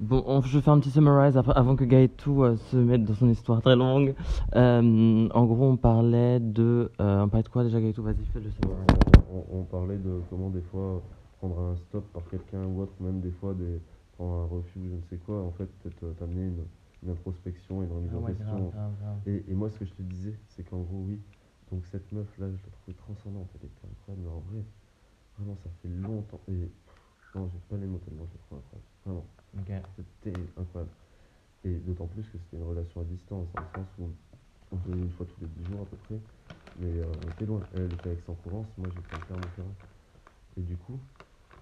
Bon, on- je fais un petit summarize après- avant que Gaëtou euh, se mette dans son histoire très longue. Euh, en gros, on parlait de. euh, on parlait de quoi déjà, Gaëtou Vas-y, fais le summarize. On, on parlait de comment des fois prendre un stop par quelqu'un ou autre, même des fois des, prendre un refus ou je ne sais quoi, en fait peut-être euh, t'amener une, une introspection, une remise Ah en ouais, question. grave, grave, grave. Et, et moi ce que je te disais, c'est qu'en gros oui, donc cette meuf là, je la trouvais transcendante, elle était incroyable, mais en vrai, vraiment ça fait longtemps, et non j'ai pas les mots tellement je trouve incroyable, vraiment, c'était incroyable. Et d'autant plus que c'était une relation à distance, dans le sens où on se voyait une fois tous les 10 jours à peu près, mais euh, on était loin. Elle était à Aix-en-Provence, moi j'étais en Clermont-Ferrand. Et du coup,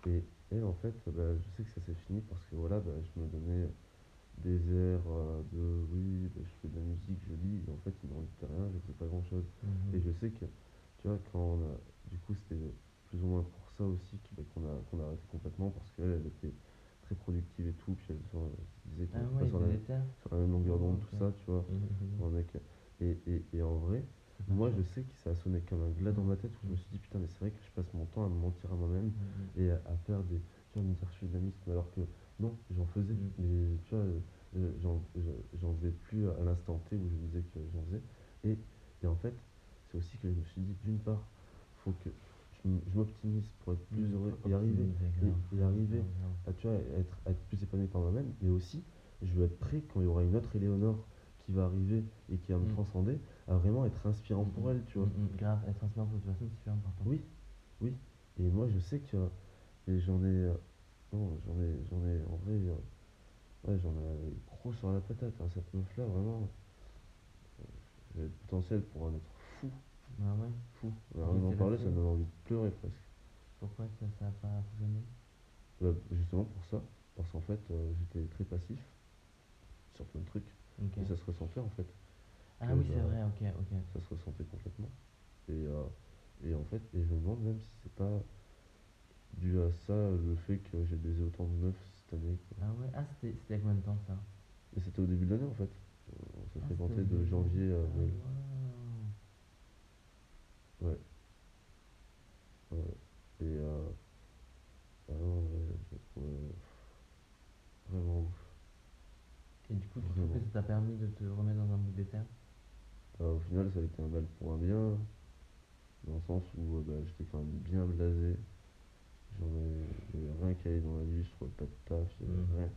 et elle en fait, bah, je sais que ça s'est fini parce que voilà, bah, je me donnais des airs euh, de oui, bah, je fais de la musique, je lis, et en fait il n'en était rien, je faisais pas grand chose. Mhm. Et je sais que, tu vois, quand on a, du coup c'était plus ou moins pour ça aussi qu'on a, qu'on a arrêté complètement parce qu'elle elle était très productive et tout, puis elle, genre, disait Ah ouais, pas sur la, était. sur la même longueur d'onde, tout ça, tu vois. Mhm. Un mec. Et, et, et en vrai, moi je sais que ça a sonné comme un glas dans ma tête où je me suis dit putain, mais c'est vrai que je passe mon temps à me mentir à moi-même et à, à faire des. Tu vois, me dire je musique, mais alors que non, j'en faisais. Mm. Mais tu vois, euh, j'en je- j'en faisais plus à l'instant T où je me disais que j'en faisais. Et, et en fait, c'est aussi que je me suis dit d'une part, faut que je m'optimise pour être plus Mhm. heureux et arriver, et, grave, arriver grave. à, tu vois, à être, à être plus épanoui par moi-même, mais aussi je veux être prêt quand il y aura une autre Éléonore qui va arriver et qui va me transcender, à vraiment être inspirant pour elle, tu vois. Grave, être inspirant pour une personne, c'est super important. Oui, oui. Et moi je sais que j'en ai euh, non, j'en ai j'en ai en vrai euh, ouais, j'en ai gros sur la patate hein, cette meuf là vraiment euh, j'ai le potentiel pour en être fou, Ah ouais fou. C'est parler, la ça me donne envie de pleurer presque. Pourquoi ça n'a pas fonctionné? Bah, justement pour ça, parce qu'en fait euh, j'étais très passif sur plein de trucs Ok. et ça se ressentait en fait. Ah oui, c'est bah, vrai, ok, ok. ça se ressentait complètement. Et, euh, et en fait, et je me demande même si c'est pas dû à ça le fait que j'ai baisé autant de meufs cette année. quoi. Ah ouais, ah c'était c'était il y a combien de temps ça? Et c'était au début de l'année en fait. Euh, On s'est Ah, fréquenté c'était au de début. janvier à Ah, mai. Ouais. Ouais. Et euh, ah non, ouais, je le trouvais vraiment ouf. Et du coup, tu trouves que Vraiment. ça t'a permis de te remettre dans un bout des terres Euh, au final, ça a été un mal pour un bien, dans le sens où euh, bah, j'étais quand même bien blasé. J'en avait rien qui allait dans la vie, je trouvais pas de taf, Mhm. rien.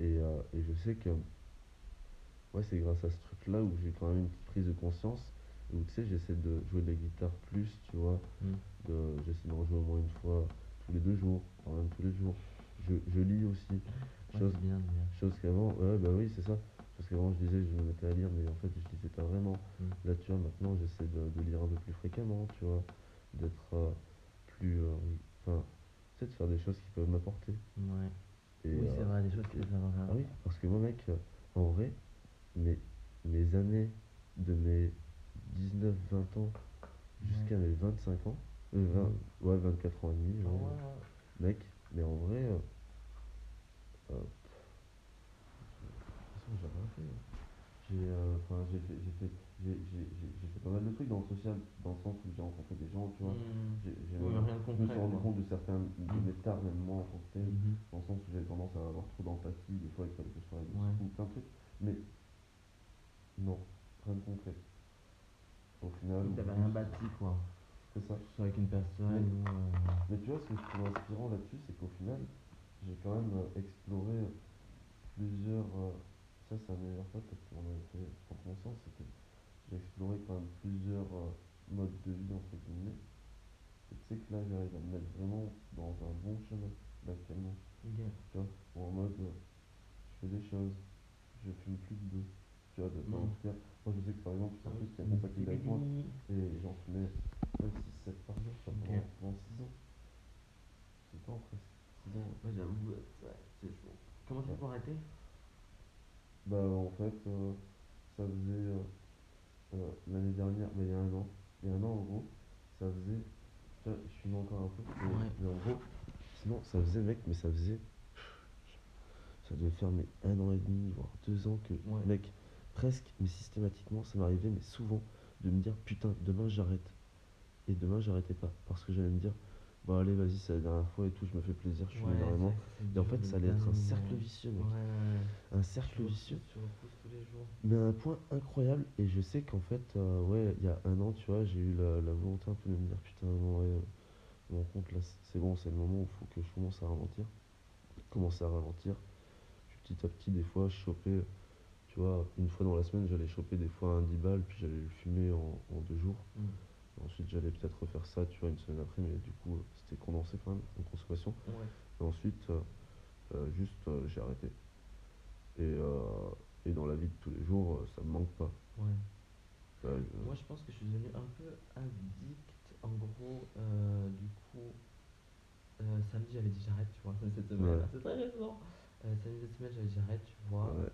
Et, euh, et je sais que ouais, c'est grâce à ce truc-là où j'ai quand même une petite prise de conscience, où tu sais, j'essaie de jouer de la guitare plus, tu vois, Mhm. de, j'essaie d'en jouer au moins une fois tous les deux jours, voire même tous les jours. Je, je lis aussi, Ouais, chose, bien, bien. chose qu'avant, ouais, bah oui, c'est ça. Parce qu'avant, je disais, je me mettais à lire, mais en fait, je lisais pas vraiment. Mhm. Là, tu vois, maintenant, j'essaie de, de lire un peu plus fréquemment, tu vois, d'être euh, plus. euh, Enfin, tu sais, de faire des choses qui peuvent m'apporter. Ouais. Et, oui, c'est euh, vrai, des choses qui et- te font Ah oui, parce que moi, mec, en vrai, mes, mes années de mes 19-20 ans jusqu'à mes 25 ans, euh, 20 ouais, 24 ans et demi, genre, ouais. mec, mais en vrai, euh, euh, de toute façon, j'ai rien fait. hein. J'ai euh, enfin, j'ai fait, j'ai fait, j'ai, j'ai, j'ai- j'ai fait pas dans le sens où j'ai rencontré des gens, tu vois. Mhm. J'ai, mais rien je me suis rendu compte de certains de mes tares, même moi en tant que tel, dans le sens où j'avais tendance à avoir trop d'empathie, des fois il fallait que je Ouais. plein de trucs, mais non, rien de concret. Au final, Oui, T'avais rien bâti, quoi. c'est ça. Avec une personne ou. euh, Mais tu vois, ce que je trouve inspirant là-dessus, c'est qu'au final, j'ai quand même euh, exploré plusieurs. euh, ça, c'est un meilleur pote parce qu'on avait fait prendre conscience, c'est que j'ai exploré quand même plusieurs euh, modes de vie, entre guillemets. Et tu sais que là, j'arrive à me mettre vraiment dans un bon chemin, là, actuellement. Tu vois, ou en mode, euh, je fais des choses, je fume plus de deux. Tu vois, de, en Mhm. tout cas, moi je sais que par exemple, c'est un truc qui a Mhm. contacté avec moi, et j'en fumais 6-7 par jour, ça, pendant, pendant 6 ans. 7 ans presque. 6 ans. Ouais, j'avoue, ouais, c'est chaud. Comment tu fais pour arrêter Bah en fait, euh, ça faisait euh, euh, l'année dernière, mais il y a un an, il y a un an en gros, ça faisait, je fume encore un peu, mais, Ouais. mais en gros, sinon ça faisait mec, mais ça faisait, ça devait faire mais un an et demi, voire deux ans que, Ouais. mec, presque, mais systématiquement, ça m'arrivait, mais souvent, de me dire putain, demain j'arrête. Et demain j'arrêtais pas, parce que j'allais me dire, bah allez, vas-y, c'est la dernière fois et tout, je me fais plaisir, je Ouais, énormément. Et en fait, ça allait être un cercle vicieux, mec. ouais, Un cercle vicieux. tous les jours. Mais à un point incroyable, et je sais qu'en fait, euh, ouais, il y a un an, tu vois, j'ai eu la, la volonté un peu de me dire, putain, non, ouais, je me rends compte, là, c'est bon, c'est le moment où il faut que je commence à ralentir. Commencer à ralentir. Puis petit à petit, des fois, je chopais, tu vois, une fois dans la semaine, j'allais choper des fois un 10 balles, puis j'allais le fumer en, en deux jours. Mm. Ensuite, j'allais peut-être refaire ça, tu vois, une semaine après, mais du coup, euh, c'était condensé quand même, en consommation. Ouais. Et ensuite, euh, euh, juste, euh, j'ai arrêté. Et, euh, et dans la vie de tous les jours, ça me manque pas. Ouais. Je- Moi, je pense que je suis devenu un peu addict. En gros, du coup, samedi, j'avais dit j'arrête, tu vois, cette semaine. Ouais. C'est très récent. Samedi, cette semaine, j'avais dit j'arrête, tu vois. ouais,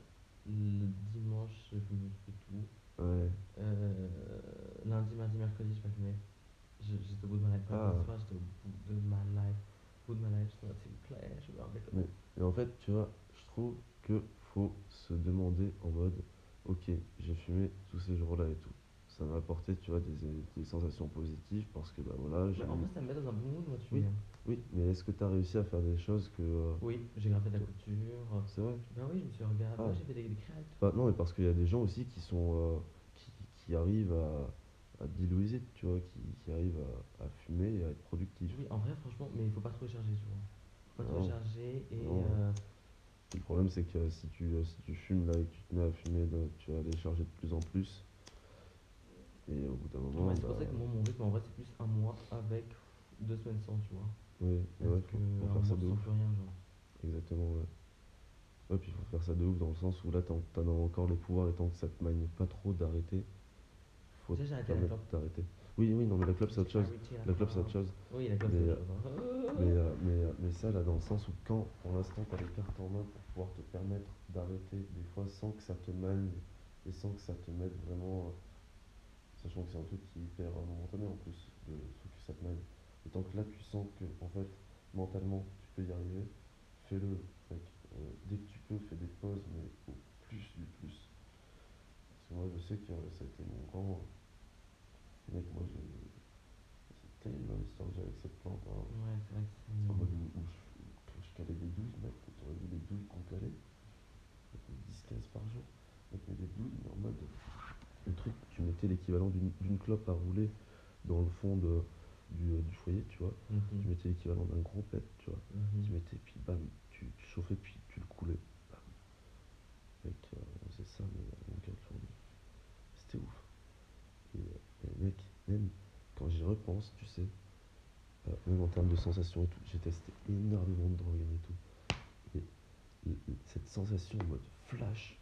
Le dimanche, je me fais tout. Ouais. Euh, lundi, mardi, mercredi, j'ai pas fumé. Je- J'étais au bout de ma life. Ah. Soir, j'étais au bout de ma life. Au bout de ma life, j'étais là, s'il vous plaît, je veux arrêter. Mais, et en fait, tu vois, je trouve que faut se demander en mode, ok, j'ai fumé tous ces jours-là et tout. Ça m'a apporté, tu vois, des, des sensations positives parce que, bah voilà, j'ai Mais en vrai, ça me met dans un bon mood, moi, tu Oui. vois. Oui, mais est-ce que tu as réussi à faire des choses que. euh, Oui, j'ai graffé de la couture. C'est vrai Ben oui, je me suis regardé. Ah. J'ai fait des, des créates. Bah, Non, mais parce qu'il y a des gens aussi qui sont. euh, qui, qui arrivent à, à tu vois, qui, qui arrivent à, à fumer et à être productifs. Oui, en vrai, franchement, mais il faut pas trop charger, tu vois. Faut pas trop charger et. Euh, Le problème, c'est que si tu, si tu fumes là et que tu te mets à fumer, là, tu vas aller charger de plus en plus. Et au bout d'un moment. ouais, c'est pour bah, ça que moi, mon rythme, en vrai, c'est plus un mois avec deux semaines sans, tu vois. ouais, Parce ouais, que faire ça de ouf. plus rien, genre. Exactement, ouais. Ouais, puis il faut faire ça de ouf dans le sens où là, t'en as encore les pouvoirs et tant que ça te manie pas trop d'arrêter, faut arrêté la clope. Oui, oui, non, mais la clope, c'est autre chose. La clope, c'est autre chose. Oui, la clope, c'est euh, autre chose. hein. Mais, euh, mais, euh, mais ça, là, dans le sens où quand, pour l'instant, tu as les cartes en main pour pouvoir te permettre d'arrêter des fois sans que ça te manie et sans que ça te mette vraiment. euh, sachant que c'est un truc qui est hyper euh, momentané en plus, de, ça te manie. Et tant que là, tu sens que, en fait, mentalement, tu peux y arriver, fais-le. Euh, dès que tu peux, fais des pauses, mais au plus du plus. Parce que moi, je sais que euh, ça a été mon grand. Mec, moi, j'ai. C'est tellement l'histoire que j'ai avec cette plante. hein. Ouais, c'est vrai que c'est. En mode où, je, je calais des douilles, mec, tu aurais vu les douilles qu'on calait. 10-15 par jour. Mec, mais des douilles, mais en mode. Le truc, mettais l'équivalent d'une clope à rouler dans le fond de, du, euh, du foyer, tu vois. Mhm, Tu mettais l'équivalent d'un gros pet, tu vois. mhm. Tu mettais, puis bam, tu, tu chauffais, puis tu le coulais. Bam. Mec, euh, on faisait ça, mais journée. C'était ouf. Et, euh, et mec, même quand j'y repense, tu sais, euh, même en termes de sensations et tout, j'ai testé énormément de drogues et tout. Et cette sensation en mode flash,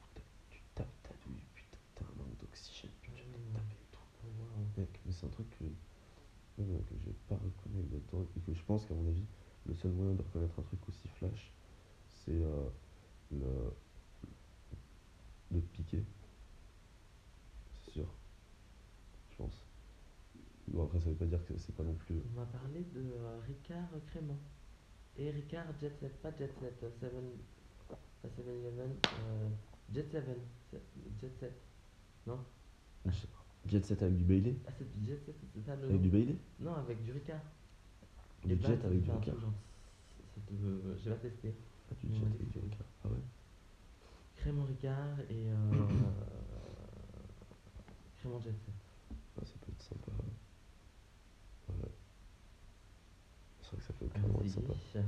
où t'as- tu tapes ta douille, putain, t'as un manque d'oxygène, puis tu te Mm. tapes et tout. Oh, wow. Mec, mais c'est un truc que, même, euh, que j'ai pas reconnu avec d'autres drogues, et que je pense qu'à mon avis, le seul moyen de reconnaître un truc aussi flash, c'est euh, le, de te piquer. C'est sûr. Je pense. Bon, après, ça veut pas dire que c'est pas non plus. On m'a parlé de euh, Ricard Crément. Et Ricard Jet Set, pas Jet Set, euh, 7 pas 7-Eleven, euh, Jet 7, c'est- Jet Set. Non? Je sais pas. Jet set avec du Bailey? Ah, c'est du Jet Set, c'est ça le Avec nom? du Bailey? Non, avec du Ricard. Du Et bam, jet ça avec du ça te- J'ai pas testé. Ah, du jet avec du. Ah ouais Crément Ricard et euh, Crément Jet. Ah, ça peut être sympa. Ouais. C'est vrai que ça peut carrément être sympa. Vas-y.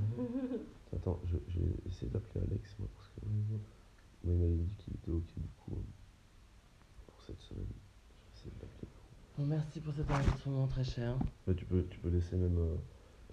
Attends, je, je vais essayer d'appeler Alex, moi, parce que moi, il m'avait dit qu'il était ok, du coup, euh, pour cette semaine. Je vais essayer de l'appeler. Bon, merci pour cet enregistrement très cher. Là, tu peux, tu peux laisser même euh,